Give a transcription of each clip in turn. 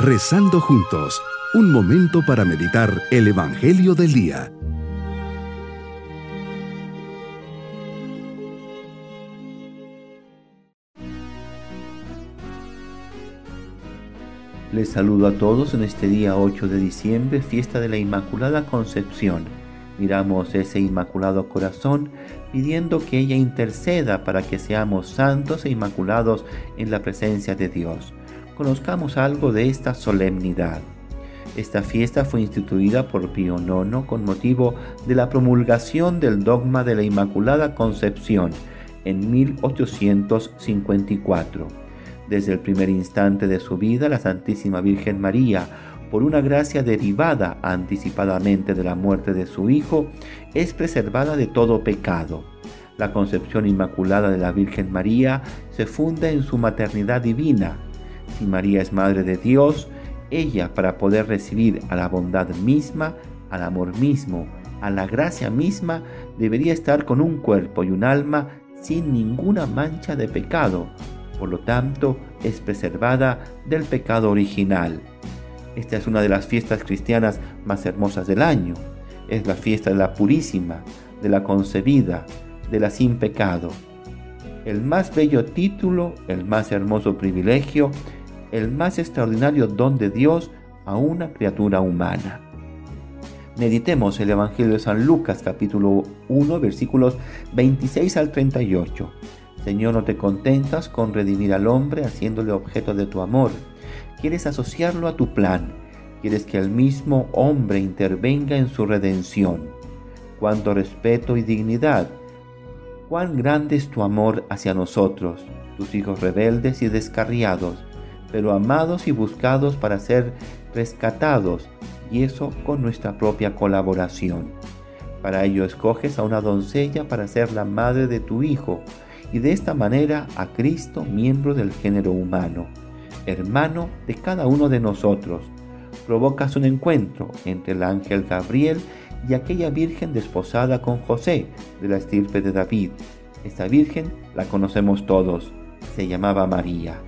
Rezando juntos, un momento para meditar el Evangelio del Día. Les saludo a todos en este día 8 de diciembre, fiesta de la Inmaculada Concepción. Miramos ese Inmaculado Corazón pidiendo que ella interceda para que seamos santos e inmaculados en la presencia de Dios. Conozcamos algo de esta solemnidad. Esta fiesta fue instituida por Pío IX con motivo de la promulgación del dogma de la Inmaculada Concepción en 1854. Desde el primer instante de su vida, la Santísima Virgen María por una gracia derivada anticipadamente de la muerte de su Hijo, es preservada de todo pecado. La concepción inmaculada de la Virgen María se funda en su maternidad divina. Si María es Madre de Dios, ella para poder recibir a la bondad misma, al amor mismo, a la gracia misma, debería estar con un cuerpo y un alma sin ninguna mancha de pecado. Por lo tanto, es preservada del pecado original. Esta es una de las fiestas cristianas más hermosas del año. Es la fiesta de la purísima, de la concebida, de la sin pecado. El más bello título, el más hermoso privilegio, el más extraordinario don de Dios a una criatura humana. Meditemos el Evangelio de San Lucas capítulo 1 versículos 26 al 38. Señor, no te contentas con redimir al hombre haciéndole objeto de tu amor quieres asociarlo a tu plan, quieres que el mismo hombre intervenga en su redención. Cuánto respeto y dignidad, cuán grande es tu amor hacia nosotros, tus hijos rebeldes y descarriados, pero amados y buscados para ser rescatados, y eso con nuestra propia colaboración. Para ello escoges a una doncella para ser la madre de tu Hijo, y de esta manera a Cristo miembro del género humano hermano de cada uno de nosotros. Provocas un encuentro entre el ángel Gabriel y aquella virgen desposada con José de la estirpe de David. Esta virgen la conocemos todos, se llamaba María.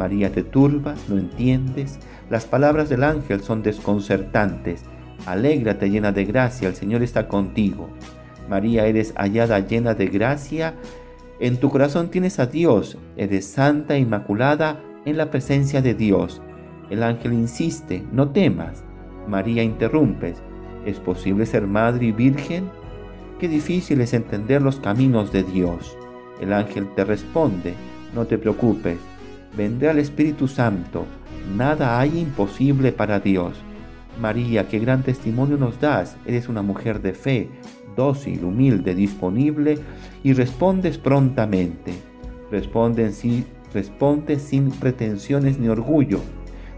María te turbas, no entiendes, las palabras del ángel son desconcertantes. Alégrate llena de gracia, el Señor está contigo. María, eres hallada llena de gracia, en tu corazón tienes a Dios, eres santa, e inmaculada, en la presencia de Dios. El ángel insiste, no temas. María interrumpes, ¿es posible ser madre y virgen? Qué difícil es entender los caminos de Dios. El ángel te responde, no te preocupes, vendrá el Espíritu Santo, nada hay imposible para Dios. María, qué gran testimonio nos das, eres una mujer de fe, dócil, humilde, disponible y respondes prontamente. Responde Responde sin pretensiones ni orgullo,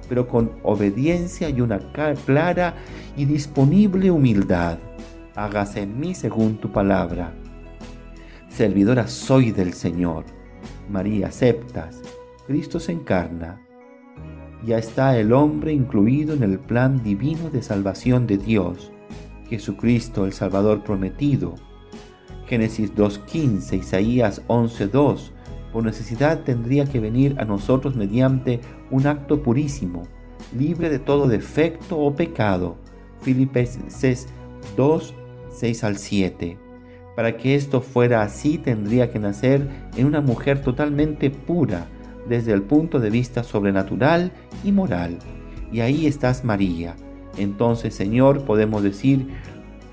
pero con obediencia y una clara y disponible humildad. Hágase en mí según tu palabra. Servidora soy del Señor. María, aceptas. Cristo se encarna. Ya está el hombre incluido en el plan divino de salvación de Dios. Jesucristo, el Salvador prometido. Génesis 2.15, Isaías 11.2 por necesidad tendría que venir a nosotros mediante un acto purísimo, libre de todo defecto o pecado. Filipenses 2, 6 al 7. Para que esto fuera así tendría que nacer en una mujer totalmente pura desde el punto de vista sobrenatural y moral. Y ahí estás María. Entonces Señor podemos decir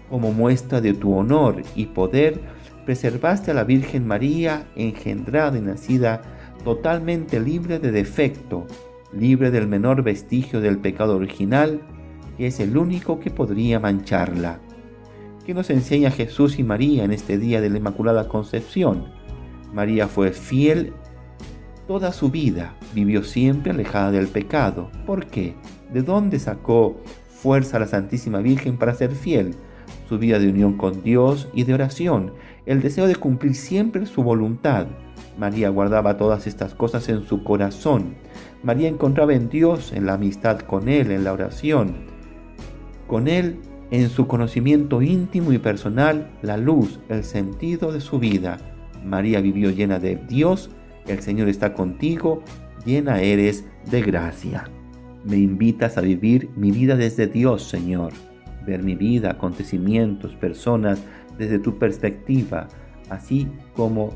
como muestra de tu honor y poder, preservaste a la Virgen María engendrada y nacida totalmente libre de defecto, libre del menor vestigio del pecado original, que es el único que podría mancharla. ¿Qué nos enseña Jesús y María en este día de la Inmaculada Concepción? María fue fiel toda su vida, vivió siempre alejada del pecado. ¿Por qué? ¿De dónde sacó fuerza la Santísima Virgen para ser fiel? su vida de unión con Dios y de oración, el deseo de cumplir siempre su voluntad. María guardaba todas estas cosas en su corazón. María encontraba en Dios, en la amistad con Él, en la oración, con Él en su conocimiento íntimo y personal, la luz, el sentido de su vida. María vivió llena de Dios, el Señor está contigo, llena eres de gracia. Me invitas a vivir mi vida desde Dios, Señor. Ver mi vida, acontecimientos, personas desde tu perspectiva, así como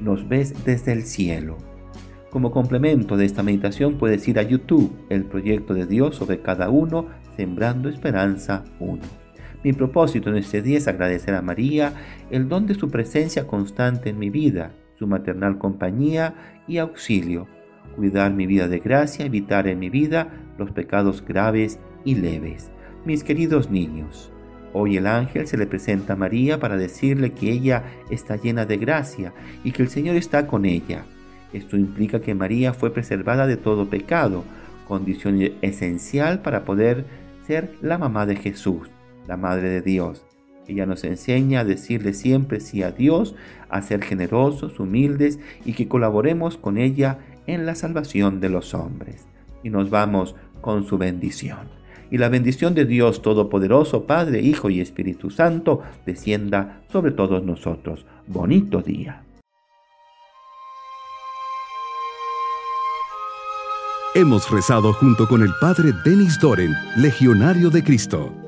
nos ves desde el cielo. Como complemento de esta meditación puedes ir a YouTube, el proyecto de Dios sobre cada uno, Sembrando Esperanza 1. Mi propósito en este día es agradecer a María el don de su presencia constante en mi vida, su maternal compañía y auxilio, cuidar mi vida de gracia, evitar en mi vida los pecados graves y leves. Mis queridos niños, hoy el ángel se le presenta a María para decirle que ella está llena de gracia y que el Señor está con ella. Esto implica que María fue preservada de todo pecado, condición esencial para poder ser la mamá de Jesús, la Madre de Dios. Ella nos enseña a decirle siempre sí a Dios, a ser generosos, humildes y que colaboremos con ella en la salvación de los hombres. Y nos vamos con su bendición. Y la bendición de Dios Todopoderoso, Padre, Hijo y Espíritu Santo, descienda sobre todos nosotros. Bonito día. Hemos rezado junto con el Padre Denis Doren, Legionario de Cristo.